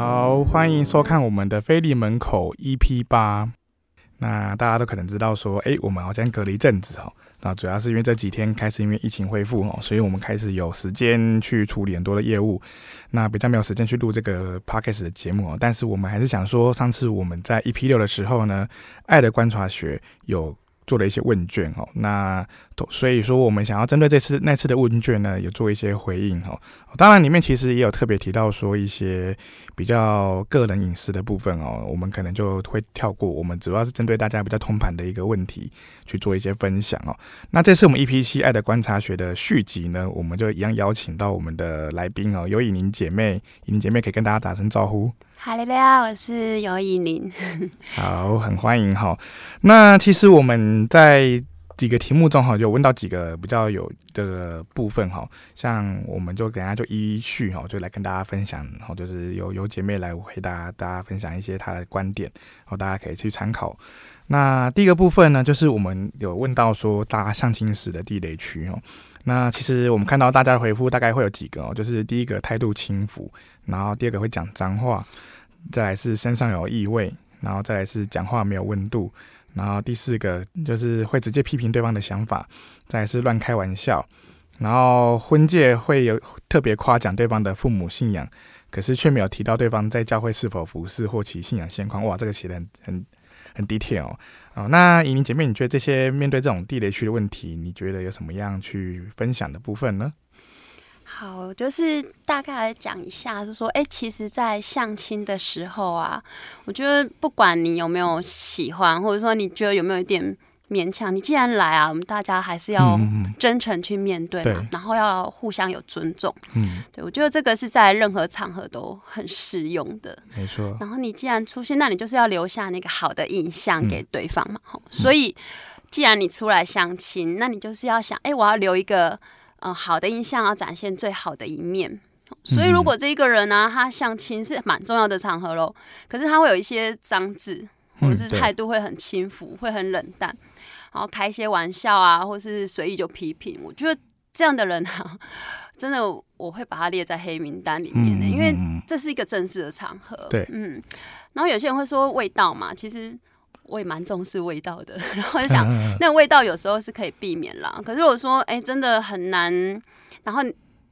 好，欢迎收看我们的菲利门口 EP 八。那大家都可能知道说，哎，我们好像隔了一阵子哦。那主要是因为这几天开始因为疫情恢复哦，所以我们开始有时间去处理很多的业务，那比较没有时间去录这个 Podcast 的节目哦。但是我们还是想说，上次我们在 EP 六的时候呢，爱的观察学有。做了一些问卷哦，那所以说我们想要针对这次那次的问卷呢，有做一些回应哦。当然里面其实也有特别提到说一些比较个人隐私的部分哦，我们可能就会跳过。我们主要是针对大家比较通盘的一个问题去做一些分享哦。那这次我们 EP 七爱的观察学的续集呢，我们就一样邀请到我们的来宾哦，有以宁姐妹，以宁姐妹可以跟大家打声招呼。哈喽喽，我是尤以宁。好，很欢迎哈。那其实我们在几个题目中哈，就问到几个比较有的部分哈，像我们就等下就一一序哈，就来跟大家分享，然后就是有有姐妹来回答大家分享一些她的观点，然后大家可以去参考。那第一个部分呢，就是我们有问到说大家相亲时的地雷区哦。那其实我们看到大家的回复大概会有几个哦，就是第一个态度轻浮，然后第二个会讲脏话。再来是身上有异味，然后再来是讲话没有温度，然后第四个就是会直接批评对方的想法，再来是乱开玩笑，然后婚介会有特别夸奖对方的父母信仰，可是却没有提到对方在教会是否服侍或其信仰现况。哇，这个写的很很很 detail 哦。哦，那以宁姐妹，你觉得这些面对这种地雷区的问题，你觉得有什么样去分享的部分呢？好，就是大概来讲一下，就是说，哎、欸，其实，在相亲的时候啊，我觉得不管你有没有喜欢，或者说你觉得有没有一点勉强，你既然来啊，我们大家还是要真诚去面对嘛，嗯、然后要互相有尊重。嗯，对，我觉得这个是在任何场合都很适用的。没错。然后你既然出现，那你就是要留下那个好的印象给对方嘛。嗯、所以，既然你出来相亲，那你就是要想，哎、欸，我要留一个。嗯，好的印象要展现最好的一面，所以如果这一个人呢、啊，他相亲是蛮重要的场合喽，可是他会有一些脏字，或者是态度会很轻浮，会很冷淡，然后开一些玩笑啊，或是随意就批评，我觉得这样的人啊，真的我会把他列在黑名单里面的，因为这是一个正式的场合。对，嗯，然后有些人会说味道嘛，其实。我也蛮重视味道的，然后就想，那个味道有时候是可以避免啦。可是我说，哎，真的很难，然后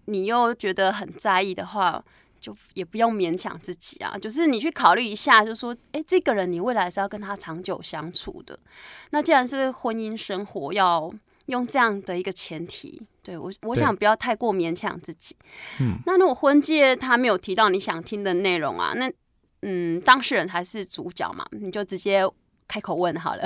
你又觉得很在意的话，就也不用勉强自己啊。就是你去考虑一下，就说，哎，这个人你未来是要跟他长久相处的。那既然是婚姻生活，要用这样的一个前提，对，我我想不要太过勉强自己。嗯，那如果婚介他没有提到你想听的内容啊，那嗯，当事人才是主角嘛，你就直接。开口问好了，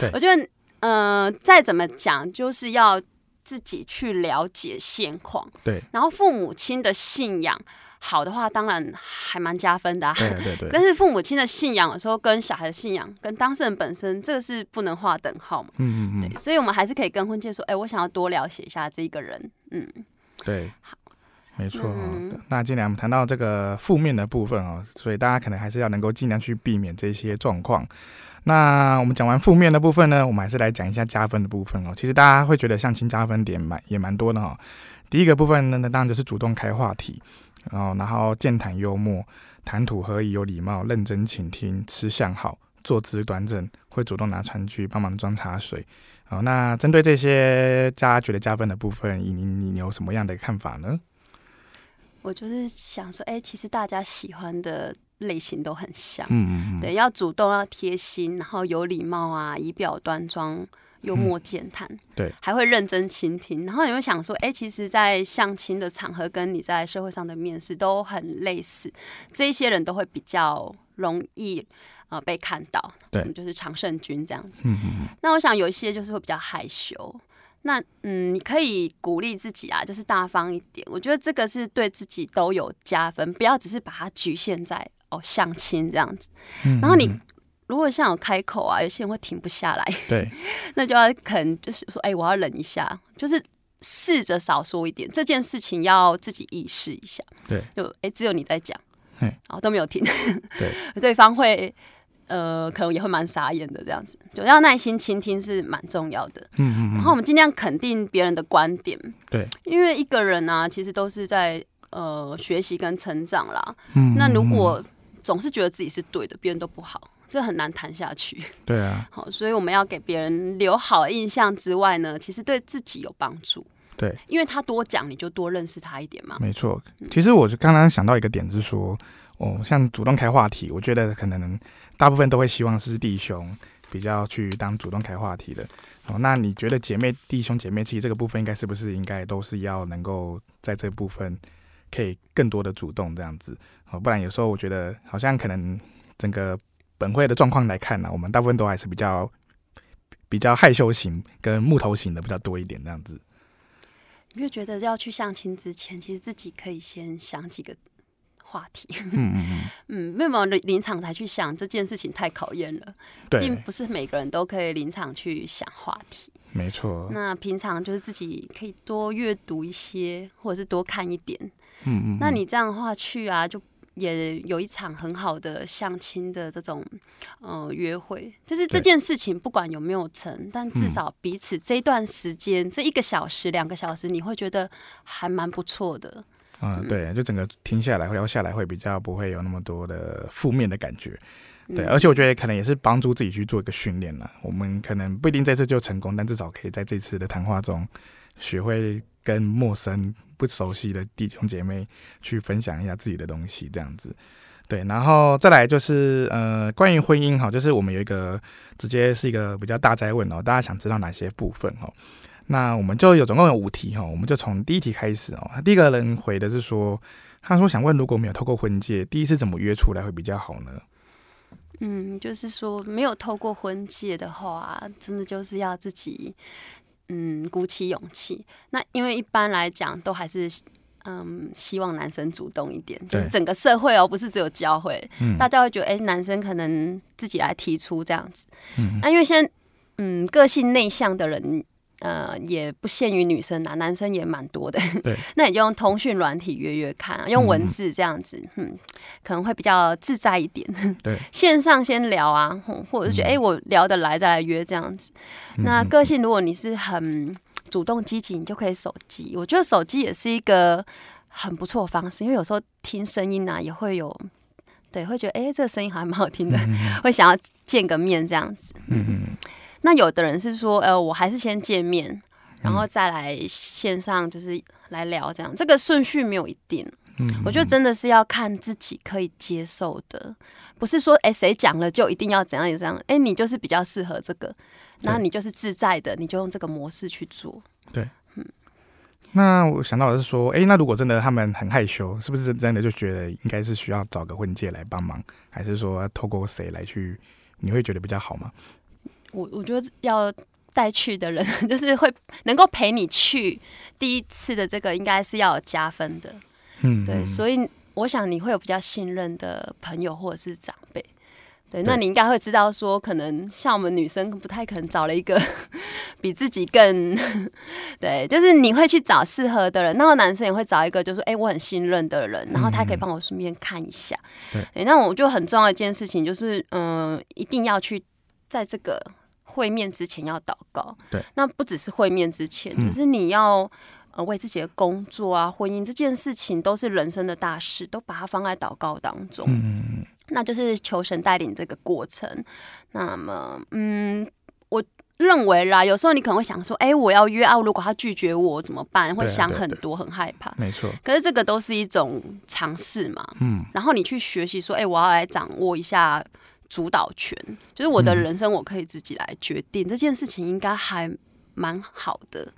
对，我觉得，呃，再怎么讲，就是要自己去了解现况，对。然后父母亲的信仰好的话，当然还蛮加分的啊。对对对。但是父母亲的信仰有时候跟小孩的信仰，跟当事人本身，这个是不能划等号嘛。嗯嗯嗯。所以我们还是可以跟婚介说，哎，我想要多了解一下这个人。嗯，对。好，没错。嗯。那既然我们谈到这个负面的部分哦，所以大家可能还是要能够尽量去避免这些状况。那我们讲完负面的部分呢，我们还是来讲一下加分的部分哦。其实大家会觉得相亲加分点蛮也蛮多的哈。第一个部分呢，那当然就是主动开话题，然后然后健谈幽默，谈吐合宜有礼貌，认真倾听，吃相好，坐姿端正，会主动拿餐具帮忙装茶水。好，那针对这些大家觉得加分的部分，你你你有什么样的看法呢？我就是想说，哎、欸，其实大家喜欢的。类型都很像，嗯嗯嗯，对，要主动，要贴心，然后有礼貌啊，仪表端庄，幽默健谈，嗯，对，还会认真倾听。然后你会想说，哎，其实，在相亲的场合，跟你在社会上的面试都很类似，这些人都会比较容易呃被看到，对，就是常胜军这样子。嗯嗯，那我想有一些就是会比较害羞，那嗯，你可以鼓励自己啊，就是大方一点。我觉得这个是对自己都有加分，不要只是把它局限在哦。相亲这样子，然后你如果像有开口啊，有些人会停不下来，对，那就要可能就是说，哎、欸，我要忍一下，就是试着少说一点，这件事情要自己意识一下，对，就哎、欸，只有你在讲，然后都没有听，对，对方会呃，可能也会蛮傻眼的，这样子，就要耐心倾听是蛮重要的，嗯嗯，然后我们尽量肯定别人的观点，对，因为一个人啊，其实都是在。呃，学习跟成长啦。嗯，那如果总是觉得自己是对的，别人都不好，这很难谈下去。对啊，好，所以我们要给别人留好印象之外呢，其实对自己有帮助。对，因为他多讲，你就多认识他一点嘛。没错，其实我就刚刚想到一个点，是说，哦，像主动开话题，我觉得可能大部分都会希望是弟兄比较去当主动开话题的。哦，那你觉得姐妹、弟兄、姐妹，其实这个部分应该是不是应该都是要能够在这部分可以更多的主动这样子？哦，不然有时候我觉得好像可能整个本会的状况来看呢，我们大部分都还是比较比较害羞型跟木头型的比较多一点这样子。你就觉得要去相亲之前，其实自己可以先想几个话题。嗯嗯嗯。嗯，没有没有临场才去想这件事情太考验了。对。并不是每个人都可以临场去想话题。没错。那平常就是自己可以多阅读一些，或者是多看一点。嗯嗯。那你这样的话去啊，就。也有一场很好的相亲的这种呃约会，就是这件事情不管有没有成，但至少彼此这一段时间、嗯、这一个小时、两个小时，你会觉得还蛮不错的。嗯，对，就整个听下来、聊下来会比较不会有那么多的负面的感觉。对，而且我觉得可能也是帮助自己去做一个训练了。我们可能不一定这次就成功，但至少可以在这次的谈话中学会跟陌生。不熟悉的弟兄姐妹去分享一下自己的东西，这样子，对，然后再来就是呃，关于婚姻哈，就是我们有一个直接是一个比较大灾问哦，大家想知道哪些部分哦？那我们就有总共有五题哈，我们就从第一题开始哦。第一个人回的是说，他说想问，如果没有透过婚介，第一次怎么约出来会比较好呢？嗯，就是说没有透过婚介的话，真的就是要自己。嗯，鼓起勇气。那因为一般来讲，都还是嗯，希望男生主动一点。就是整个社会哦，不是只有教会，嗯、大家会觉得，哎、欸，男生可能自己来提出这样子。嗯，那因为现在，嗯，个性内向的人。呃，也不限于女生啊，男生也蛮多的。对，那你就用通讯软体约约看啊，用文字这样子，嗯，嗯，可能会比较自在一点。对，线上先聊啊，或者是觉得哎、嗯欸，我聊得来再来约这样子。那个性，如果你是很主动积极，你就可以手机。我觉得手机也是一个很不错的方式，因为有时候听声音啊，也会有，对，会觉得哎、欸，这个声音好像蛮好听的，嗯、会想要见个面这样子。嗯嗯。那有的人是说，呃，我还是先见面，然后再来线上，就是来聊这样。嗯、这个顺序没有一定，嗯，我觉得真的是要看自己可以接受的，不是说，哎，谁讲了就一定要怎样也这样。哎，你就是比较适合这个，那你就是自在的，你就用这个模式去做。对，嗯。那我想到的是说，哎，那如果真的他们很害羞，是不是真的就觉得应该是需要找个婚介来帮忙，还是说要透过谁来去，你会觉得比较好吗？我我觉得要带去的人，就是会能够陪你去第一次的这个，应该是要有加分的。嗯，对，所以我想你会有比较信任的朋友或者是长辈。对，那你应该会知道说，可能像我们女生不太可能找了一个 比自己更对，就是你会去找适合的人。那个男生也会找一个，就是哎、欸，我很信任的人，然后他可以帮我顺便看一下。对，那我就很重要一件事情就是，嗯，一定要去在这个。会面之前要祷告，对，那不只是会面之前，嗯、就是你要呃为自己的工作啊、婚姻这件事情，都是人生的大事，都把它放在祷告当中。嗯，那就是求神带领这个过程。那么，嗯，我认为啦，有时候你可能会想说，哎、欸，我要约啊，如果他拒绝我怎么办？会想很多，很害怕。没错。可是这个都是一种尝试嘛。嗯。然后你去学习说，哎、欸，我要来掌握一下。主导权就是我的人生，我可以自己来决定。嗯、这件事情应该还蛮好的，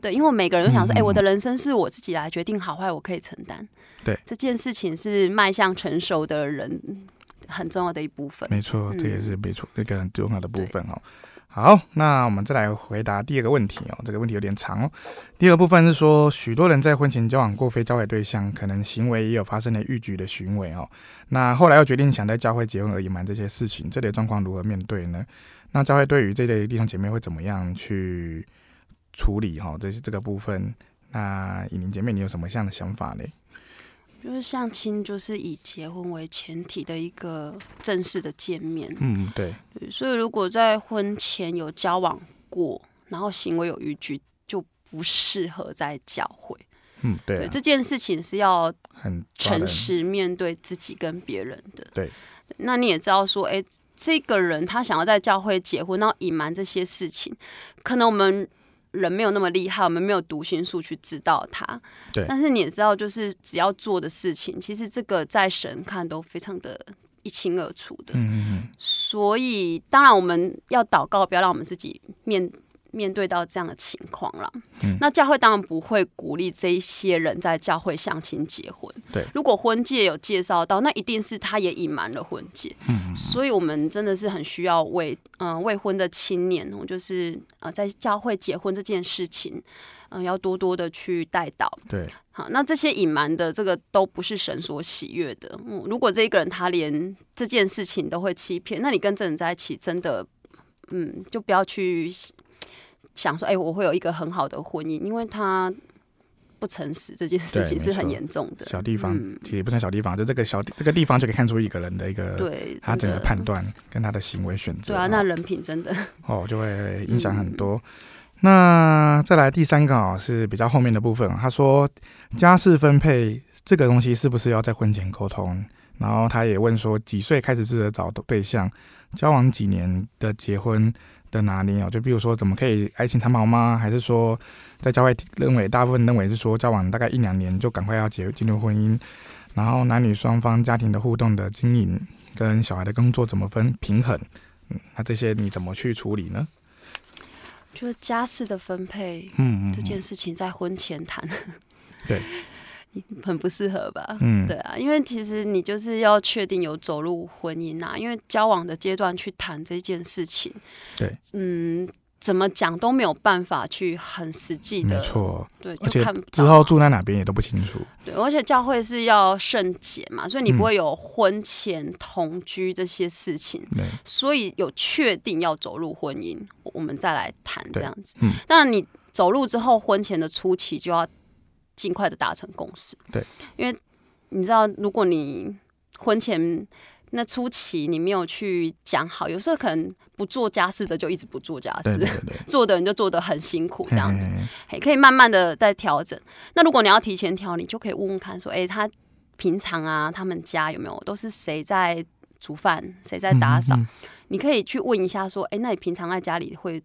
对，因为我每个人都想说，哎、嗯欸，我的人生是我自己来决定好坏，我可以承担。对，这件事情是迈向成熟的人很重要的一部分。没错，这也是没错，一个很重要的部分哦。好，那我们再来回答第二个问题哦。这个问题有点长哦。第二部分是说，许多人在婚前交往过非教会对象，可能行为也有发生了逾矩的行为哦。那后来又决定想在教会结婚而隐瞒这些事情，这类状况如何面对呢？那教会对于这类弟兄姐妹会怎么样去处理哈？这是这个部分，那以琳姐妹你有什么样的想法呢？就是相亲，就是以结婚为前提的一个正式的见面。嗯，对。对，所以如果在婚前有交往过，然后行为有逾矩，就不适合在教会。嗯，对、啊，对，这件事情是要很诚实面对自己跟别人的。对，那你也知道说，哎，这个人他想要在教会结婚，然后隐瞒这些事情，可能我们人没有那么厉害，我们没有读心术去知道他。对，但是你也知道，就是只要做的事情，其实这个在神看都非常的。一清二楚的，嗯，所以当然我们要祷告，不要让我们自己面面对到这样的情况了。嗯，那教会当然不会鼓励这一些人在教会相亲结婚。对，如果婚介有介绍到，那一定是他也隐瞒了婚介。嗯，所以我们真的是很需要为嗯、呃、未婚的青年，就是呃在教会结婚这件事情，嗯、呃，要多多的去带导。对。好，那这些隐瞒的这个都不是神所喜悦的。嗯，如果这一个人他连这件事情都会欺骗，那你跟这人在一起，真的，嗯，就不要去想说，哎、欸，我会有一个很好的婚姻，因为他不诚实，这件事情是很严重的。小地方，其实也不算小地方，就这个小这个地方就可以看出一个人的一个对他整个判断跟他的行为选择。对啊，那人品真的哦，就会影响很多。嗯那再来第三个啊，是比较后面的部分。他说家事分配这个东西是不是要在婚前沟通？然后他也问说几岁开始试着找对象，交往几年的结婚的哪里哦？就比如说怎么可以爱情长跑吗？还是说在教会认为大部分认为是说交往大概一两年就赶快要结进入婚姻？然后男女双方家庭的互动的经营跟小孩的工作怎么分平衡？嗯，那这些你怎么去处理呢？就是家事的分配，嗯，这件事情在婚前谈，对，很不适合吧？嗯，对啊，因为其实你就是要确定有走入婚姻啊，因为交往的阶段去谈这件事情，对，嗯。怎么讲都没有办法去很实际的，没错，对，而且就看之后住在哪边也都不清楚。对，而且教会是要圣洁嘛，所以你不会有婚前同居这些事情。对，所以有确定要走入婚姻，我们再来谈这样子。嗯，那你走入之后，婚前的初期就要尽快的达成共识。对，因为你知道，如果你婚前那初期你没有去讲好，有时候可能不做家事的就一直不做家事，对对对，做的人就做的很辛苦，这样子，嘿嘿嘿，可以慢慢的再调整。那如果你要提前调，你就可以问问看，说，哎、欸，他平常啊，他们家有没有都是谁在煮饭，谁在打扫？嗯嗯，你可以去问一下，说，哎、欸，那你平常在家里会？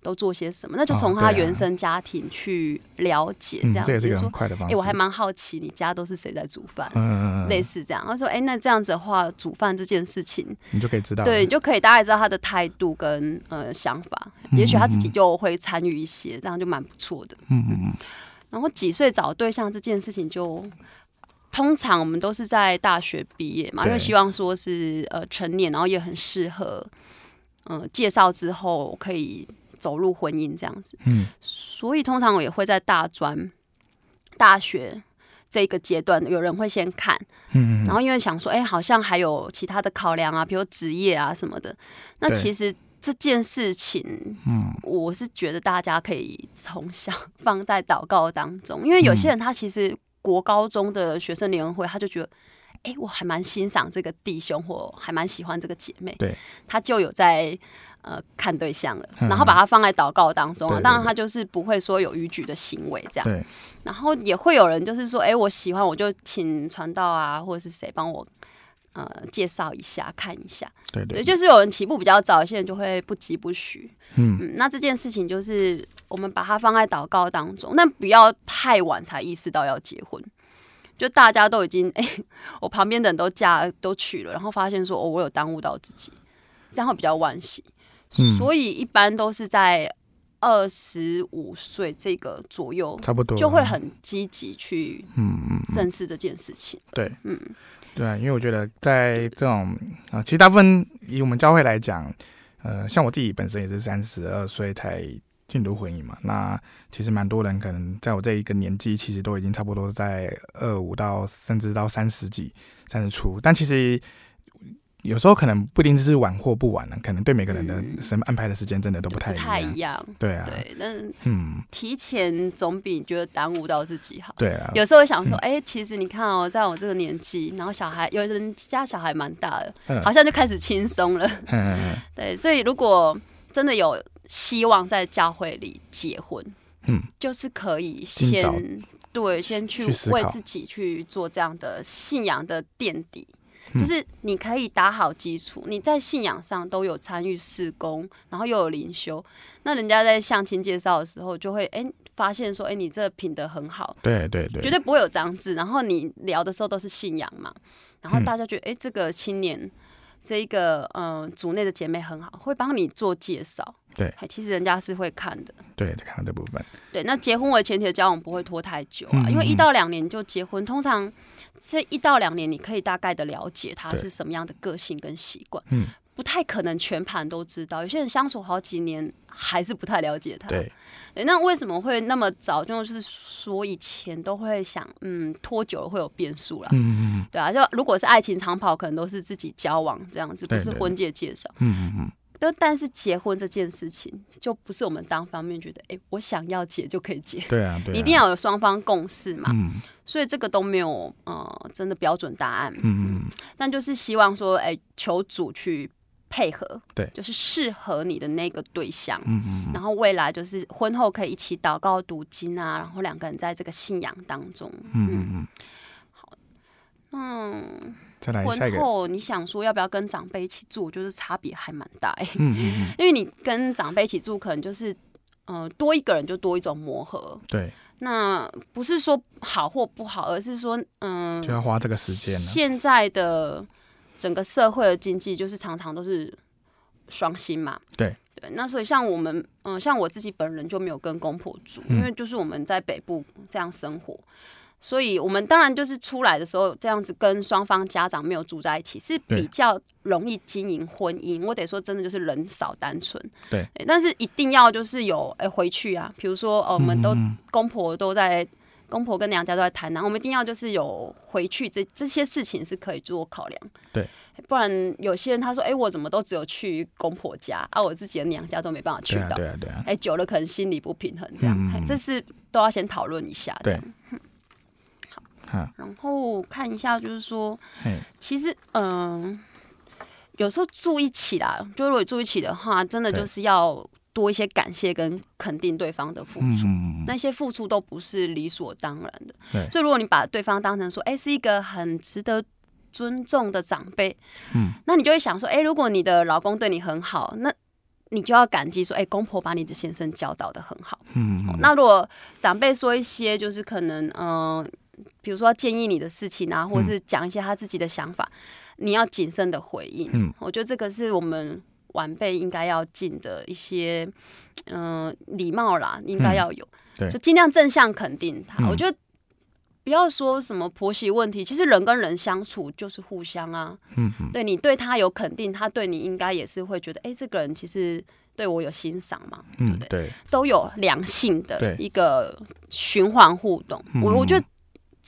都做些什么？那就从他原生家庭去了解，这样子。这也是一个很快的方式。哎，我还蛮好奇，你家都是谁在煮饭？嗯，类似这样。他说，哎，那这样子的话，煮饭这件事情，你就可以知道。对，你就可以大概知道他的态度跟呃想法。也许他自己就会参与一些，这样就蛮不错的。嗯嗯嗯。然后几岁找对象这件事情，就通常我们都是在大学毕业嘛，因为希望说是呃成年，然后也很适合，嗯，介绍之后可以。走入婚姻这样子，嗯，所以通常我也会在大专、大学这个阶段，有人会先看，嗯，然后因为想说，哎、欸，好像还有其他的考量啊，比如职业啊什么的。那其实这件事情，嗯，我是觉得大家可以从小放在祷告当中，因为有些人他其实国高中的学生联谊会，他就觉得，哎、欸，我还蛮欣赏这个弟兄，或还蛮喜欢这个姐妹，对，他就有在。呃，看对象了，然后把它放在祷告当中啊。嗯、当然，他就是不会说有逾矩的行为这样。对。然后也会有人就是说，哎，我喜欢，我就请传道啊，或者是谁帮我呃介绍一下，看一下。对对，对。就是有人起步比较早，有些人就会不疾不徐。嗯，嗯。那这件事情就是我们把它放在祷告当中，但不要太晚才意识到要结婚。就大家都已经 哎，我旁边的人都嫁都娶了，然后发现说，哦，我有耽误到自己，这样会比较惋惜。所以一般都是在二十五岁这个左右，差不多。就会很积极去嗯正视这件事情。对，嗯，对啊，因为我觉得在这种啊，其实大部分以我们教会来讲，呃，像我自己本身也是三十二岁才进入婚姻嘛，那其实蛮多人可能在我这一个年纪，其实都已经差不多在二五到甚至到三十几、三十出，但其实。有时候可能不一定是晚或不晚了，可能对每个人的什么安排的时间真的都不太一样。不太一样，对啊，对，但是嗯，提前总比觉得耽误到自己好。对啊，有时候会想说，哎、嗯。欸，其实你看哦，在我这个年纪，然后小孩有人家小孩蛮大的，嗯，好像就开始轻松了。嗯嗯 对，所以如果真的有希望在教会里结婚，嗯，就是可以先对，先去为自己去做这样的信仰的垫底，就是你可以打好基础，你在信仰上都有参与事工，然后又有灵修，那人家在相亲介绍的时候就会哎、欸、发现说，哎、欸，你这品德很好，对对对，绝对不会有脏字，然后你聊的时候都是信仰嘛，然后大家觉得哎、欸，这个青年。这一个嗯，组内的姐妹很好，会帮你做介绍。对，其实人家是会看的。对，看这部分。对，那结婚为前提的交往不会拖太久啊，嗯、因为一到两年就结婚，通常这一到两年你可以大概的了解他是什么样的个性跟习惯。嗯。不太可能全盘都知道，有些人相处好几年还是不太了解他。对，对，那为什么会那么早？就是说以前都会想，嗯，拖久了会有变数啦。嗯嗯嗯。对啊，就如果是爱情长跑，可能都是自己交往这样子，不是婚介介绍。嗯嗯嗯。但但是结婚这件事情，就不是我们单方面觉得，哎、欸，我想要结就可以结。对啊，对啊。一定要有双方共识嘛。嗯。所以这个都没有呃真的标准答案。嗯嗯。但就是希望说，哎、欸，求主去。配合，对，就是适合你的那个对象，嗯嗯，嗯，然后未来就是婚后可以一起祷告读经啊，然后两个人在这个信仰当中，嗯嗯嗯，好，嗯，再来婚后你想说要不要跟长辈一起住，就是差别还蛮大，嗯嗯嗯，因为你跟长辈一起住，可能就是嗯、呃、多一个人就多一种磨合，对，那不是说好或不好，而是说嗯，就要花这个时间，现在的。整个社会的经济就是常常都是双薪嘛，对。对，那所以像我们，嗯、呃，像我自己本人就没有跟公婆住，嗯，因为就是我们在北部这样生活，所以我们当然就是出来的时候这样子跟双方家长没有住在一起，是比较容易经营婚姻。我得说真的就是人少单纯，对，但是一定要就是有哎、欸、回去啊，比如说哦，我们都公婆都在。公婆跟娘家都在台南，我们一定要就是有回去这这些事情是可以做考量，对，不然有些人他说，哎、欸，我怎么都只有去公婆家，啊，我自己的娘家都没办法去到，对啊，对啊，哎、欸，久了可能心理不平衡，这样，嗯、这是都要先讨论一下，这样，好，然后看一下，就是说，其实，嗯、呃，有时候住一起啦，就如果住一起的话，真的就是要。多一些感谢跟肯定对方的付出，嗯，那些付出都不是理所当然的。对，所以如果你把对方当成说，哎、欸，是一个很值得尊重的长辈，嗯，那你就会想说，哎、欸，如果你的老公对你很好，那你就要感激说，哎、欸，公婆把你的先生教导的很好。嗯，那如果长辈说一些就是可能，嗯、呃，比如说建议你的事情啊，或者是讲一些他自己的想法，嗯、你要谨慎的回应。嗯，我觉得这个是我们。晚辈应该要尽的一些，嗯、呃，礼貌啦，应该要有，嗯、就尽量正向肯定他。嗯、我觉得不要说什么婆媳问题，其实人跟人相处就是互相啊。嗯嗯，对你对他有肯定，他对你应该也是会觉得，哎、欸，这个人其实对我有欣赏嘛，对不对？对，都有良性的一个循环互动。我我觉得。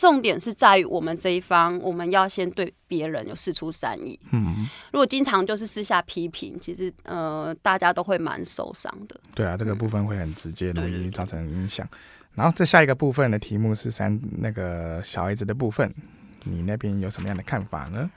重点是在于我们这一方，我们要先对别人有事出善意。嗯，如果经常就是私下批评，其实呃，大家都会蛮受伤的。对啊，这个部分会很直接，容易造成影响。然后这下一个部分的题目是三那个小孩子的部分，你那边有什么样的看法呢？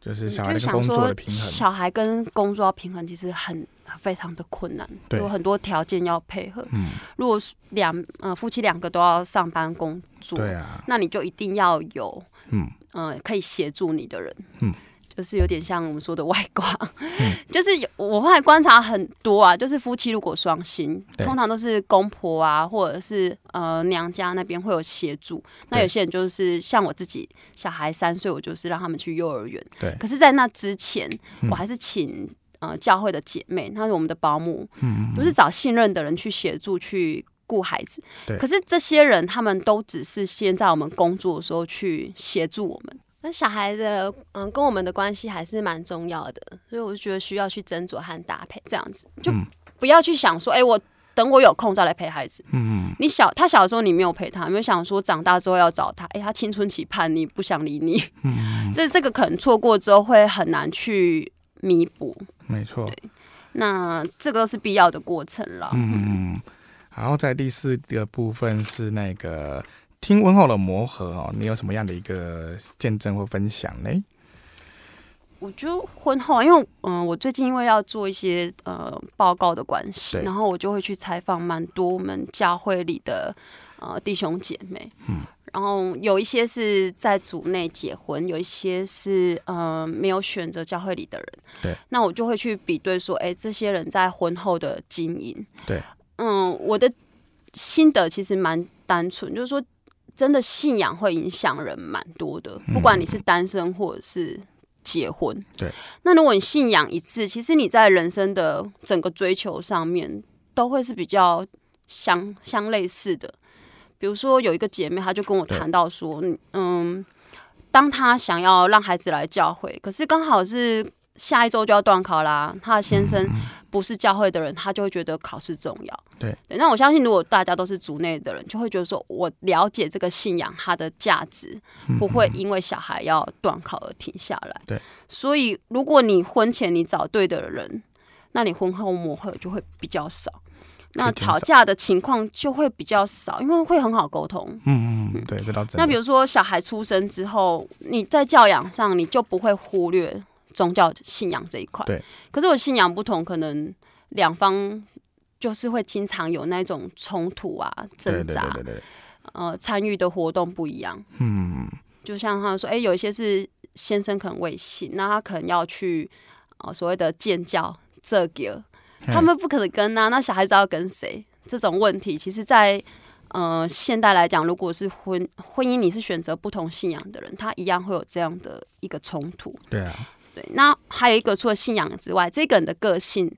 就是小孩跟工作的平衡，小孩跟工作要平衡，其实很非常的困难，有很多条件要配合。嗯，如果两呃夫妻两个都要上班工作，对啊，那你就一定要有嗯呃可以协助你的人，嗯。就是有点像我们说的外挂，嗯、就是有我后来观察很多啊，就是夫妻如果双薪，通常都是公婆啊，或者是呃娘家那边会有协助。那有些人就是像我自己，小孩三岁，我就是让他们去幼儿园。对。可是，在那之前，我还是请呃教会的姐妹，她是我们的保姆，嗯，都是找信任的人去协助去顾孩子。对。可是这些人，他们都只是先在我们工作的时候去协助我们。那小孩的嗯，跟我们的关系还是蛮重要的，所以我就觉得需要去斟酌和搭配，这样子就不要去想说，哎、欸，我等我有空再来陪孩子。嗯嗯。你小他小的时候你没有陪他，没有想说长大之后要找他，哎、欸，他青春期叛逆不想理你。嗯。这这个可能错过之后会很难去弥补。没错。那这个都是必要的过程了。嗯嗯。然后在第四个部分是那个。听婚后的磨合哦，你有什么样的一个见证或分享呢？我觉得婚后，因为嗯，我最近因为要做一些呃报告的关系，然后我就会去采访蛮多我们教会里的呃弟兄姐妹，嗯，然后有一些是在组内结婚，有一些是呃没有选择教会里的人，对，那我就会去比对说，哎，这些人在婚后的经营，对，嗯，我的心得其实蛮单纯，就是说真的信仰会影响人蛮多的，不管你是单身或者是。结婚，对。那如果你信仰一致，其实你在人生的整个追求上面都会是比较相相类似的。比如说有一个姐妹，她就跟我谈到说，嗯，当她想要让孩子来教会，可是刚好是。下一周就要断考啦，他的先生不是教会的人，他就会觉得考试重要。对，那我相信，如果大家都是族内的人，就会觉得说，我了解这个信仰它的价值，不会因为小孩要断考而停下来。对，所以如果你婚前你找对的人，那你婚后磨合就会比较少，那吵架的情况就会比较少，因为会很好沟通。嗯嗯，对，这倒真。那比如说小孩出生之后，你在教养上你就不会忽略。宗教信仰这一块，对，可是我信仰不同，可能两方就是会经常有那种冲突啊、挣扎，对对对对。对，呃，参与的活动不一样，嗯，就像他说，哎、欸，有一些是先生可能未信，那他可能要去呃所谓的建教这个，他们不可能跟啊，那小孩子要跟谁？这种问题，其实在，在呃现代来讲，如果是婚婚姻，你是选择不同信仰的人，他一样会有这样的一个冲突，对啊。对，那还有一个，除了信仰之外，这个人的个性，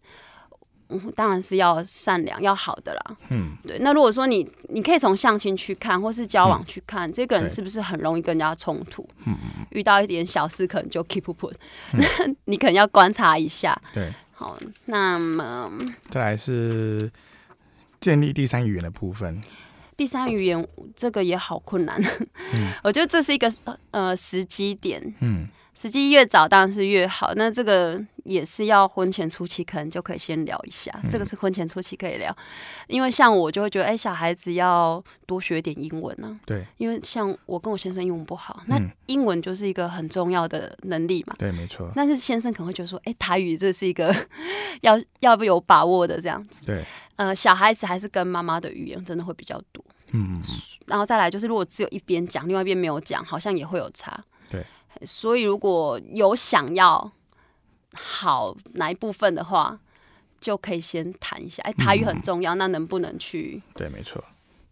嗯，当然是要善良、要好的啦。嗯，对。那如果说你，你可以从相亲去看，或是交往去看，嗯、这个人是不是很容易跟人家冲突？嗯，遇到一点小事，可能就 keep put，那、嗯、你可能要观察一下。对，好，那么再来是建立第三语言的部分。第三语言这个也好困难。嗯，我觉得这是一个呃时机点。嗯。时机越早当然是越好，那这个也是要婚前初期可能就可以先聊一下，嗯、这个是婚前初期可以聊，因为像我就会觉得，哎、欸，小孩子要多学点英文呢、啊。对，因为像我跟我先生英文不好，那英文就是一个很重要的能力嘛。对，没错。但是先生可能会觉得说，哎、欸，台语这是一个要 要不有把握的这样子。对，呃，小孩子还是跟妈妈的语言真的会比较多。嗯，然后再来就是，如果只有一边讲，另外一边没有讲，好像也会有差。对。所以，如果有想要好哪一部分的话，就可以先谈一下。哎，台语很重要，嗯、那能不能去？对，没错，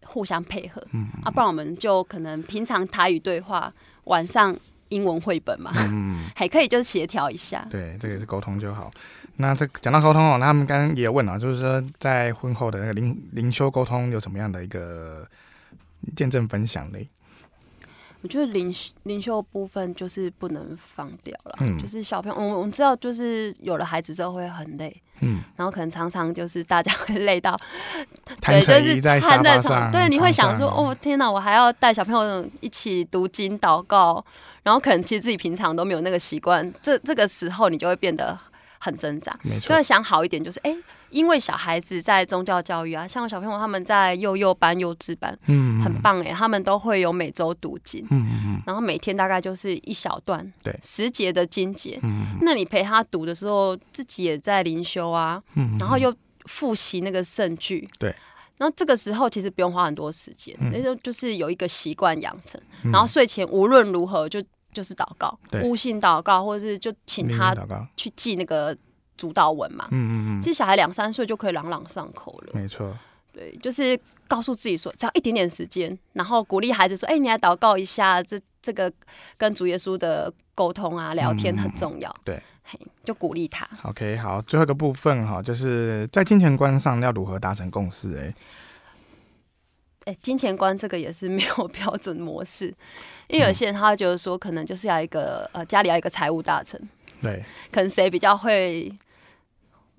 互相配合。嗯，啊，不然我们就可能平常台语对话，晚上英文绘本嘛。嗯，还可以就是协调一下。对，这个也是沟通就好。那这讲到沟通哦，那他们刚刚也有问了，就是说在婚后的那个灵灵修沟通有什么样的一个见证分享呢？我觉得灵灵修部分就是不能放掉了，嗯、就是小朋友，我我们知道，就是有了孩子之后会很累，嗯，然后可能常常就是大家会累到，对，就是瘫在床上，对，你会想说，哦，天哪，我还要带小朋友一起读经祷告，然后可能其实自己平常都没有那个习惯，这这个时候你就会变得很挣扎，没错，就要想好一点，就是哎。欸因为小孩子在宗教教育啊，像小朋友他们在幼幼班、幼稚班，嗯，很棒哎，他们都会有每周读经，嗯嗯嗯，然后每天大概就是一小段，对，十节的经节，嗯，那你陪他读的时候，自己也在灵修啊，嗯，然后又复习那个圣句，对，然后这个时候其实不用花很多时间，那就就是有一个习惯养成，嗯，然后睡前无论如何就就是祷告，对，悟性祷告，或者是就请他去记那个。主导文嘛，嗯嗯嗯，其实小孩两三岁就可以朗朗上口了，没错，对，就是告诉自己说，只要一点点时间，然后鼓励孩子说，哎、欸，你来祷告一下，这这个跟主耶稣的沟通啊，聊天很重要，嗯、对，就鼓励他。OK，好，最后一个部分哈，就是在金钱观上要如何达成共识、欸？哎，哎，金钱观这个也是 没有标准模式，因为有些人他会觉得说，可能就是要一个呃，家里要一个财务大臣，对，可能谁比较会。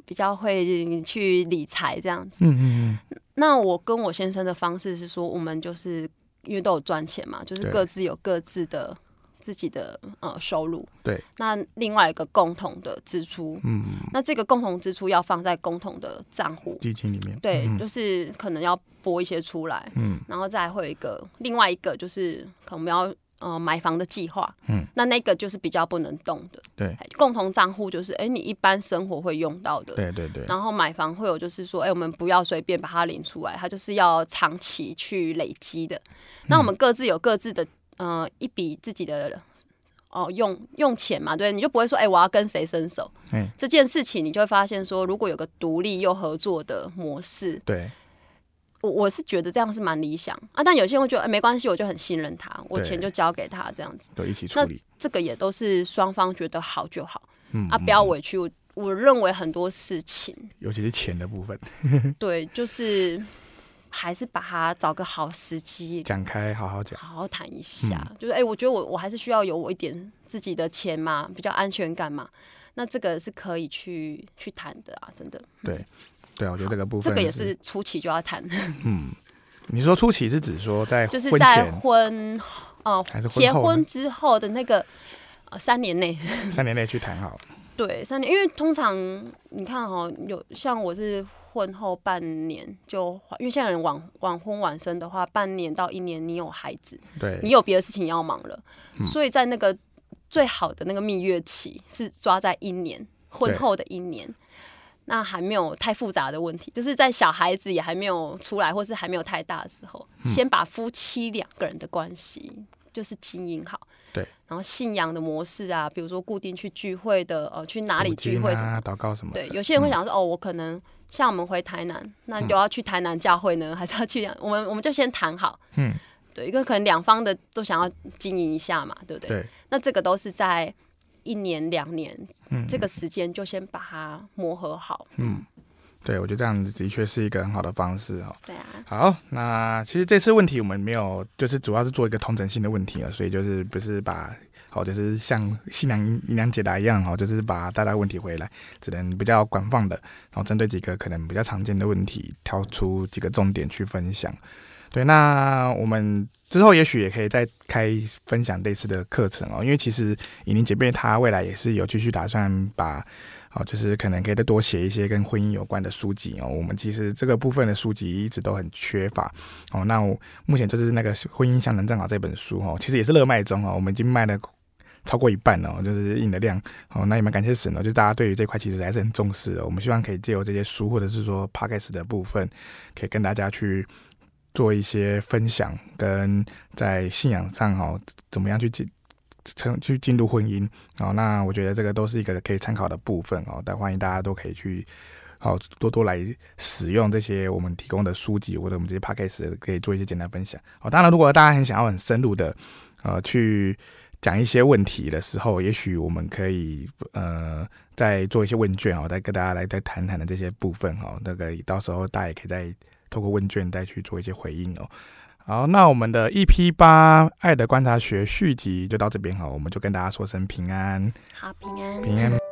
比较会去理财这样子，嗯嗯嗯。那我跟我先生的方式是说，我们就是因为都有赚钱嘛，就是各自有各自的自己的呃收入。对。那另外一个共同的支出，嗯，那这个共同支出要放在共同的账户基金里面。对，就是可能要拨一些出来，嗯，然后再会有一个另外一个就是可能我们要呃买房的计划，嗯，那那个就是比较不能动的。对，共同账户就是哎、欸，你一般生活会用到的。对对对。然后买房会有就是说，哎、欸，我们不要随便把它领出来，它就是要长期去累积的。那我们各自有各自的呃一笔自己的哦、呃、用用钱嘛，对，你就不会说哎、欸，我要跟谁伸手。嗯，这件事情你就会发现说，如果有个独立又合作的模式，对。我我是觉得这样是蛮理想啊，但有些人会觉得，哎、欸，没关系，我就很信任他，我钱就交给他这样子，对一起处理。那这个也都是双方觉得好就好，嗯啊，不要委屈。我我认为很多事情，尤其是钱的部分，对，就是还是把它找个好时机展开，好好讲，好好谈一下。嗯、就是哎、欸，我觉得我我还是需要有我一点自己的钱嘛，比较安全感嘛。那这个是可以去去谈的啊，真的。对。对，我觉得这个部分，这个也是初期就要谈。嗯，你说初期是指说在就是在婚哦，还是婚结婚之后的那个呃三年内，三年内去谈好。对，三年，因为通常你看哈、哦，有像我是婚后半年就，因为现在人晚晚婚晚生的话，半年到一年你有孩子，对，你有别的事情要忙了，嗯、所以在那个最好的那个蜜月期是抓在一年婚后的一年。那还没有太复杂的问题，就是在小孩子也还没有出来，或是还没有太大的时候，嗯、先把夫妻两个人的关系就是经营好。对。然后信仰的模式啊，比如说固定去聚会的，呃，去哪里聚会什么，啊、祷告什么。对，有些人会想说，嗯、哦，我可能像我们回台南，那就要去台南教会呢，嗯、还是要去？我们我们就先谈好。嗯。对，因为可能两方的都想要经营一下嘛，对不对？对。那这个都是在一年两年。嗯，这个时间就先把它磨合好。嗯，对，我觉得这样子的确是一个很好的方式哦。对啊。好，那其实这次问题我们没有，就是主要是做一个同整性的问题了，所以就是不是把，好，就是像新娘新娘解答一样，哈，就是把大家问题回来，只能比较广泛的，然后针对几个可能比较常见的问题，挑出几个重点去分享。对，那我们之后也许也可以再开分享类似的课程哦，因为其实以宁姐妹她未来也是有继续打算把，哦，就是可能可以再多写一些跟婚姻有关的书籍哦。我们其实这个部分的书籍一直都很缺乏哦。那我目前就是那个婚姻相能正好这本书哦，其实也是热卖中哦，我们已经卖了超过一半哦，就是印的量哦。那也蛮感谢神哦，就是大家对于这块其实还是很重视的。我们希望可以借由这些书或者是说 Podcast 的部分，可以跟大家去。做一些分享，跟在信仰上哈，怎么样去进成去进入婚姻哦？那我觉得这个都是一个可以参考的部分哦。但欢迎大家都可以去好多多来使用这些我们提供的书籍，或者我们这些 podcast 可以做一些简单分享哦。当然，如果大家很想要很深入的呃去讲一些问题的时候，也许我们可以呃再做一些问卷哦，再跟大家来再谈谈的这些部分哦。那个到时候大家也可以再。透过问卷再去做一些回应哦。好，那我们的 EP 八爱的观察学续集就到这边哈，我们就跟大家说声平安，好，平安，平安。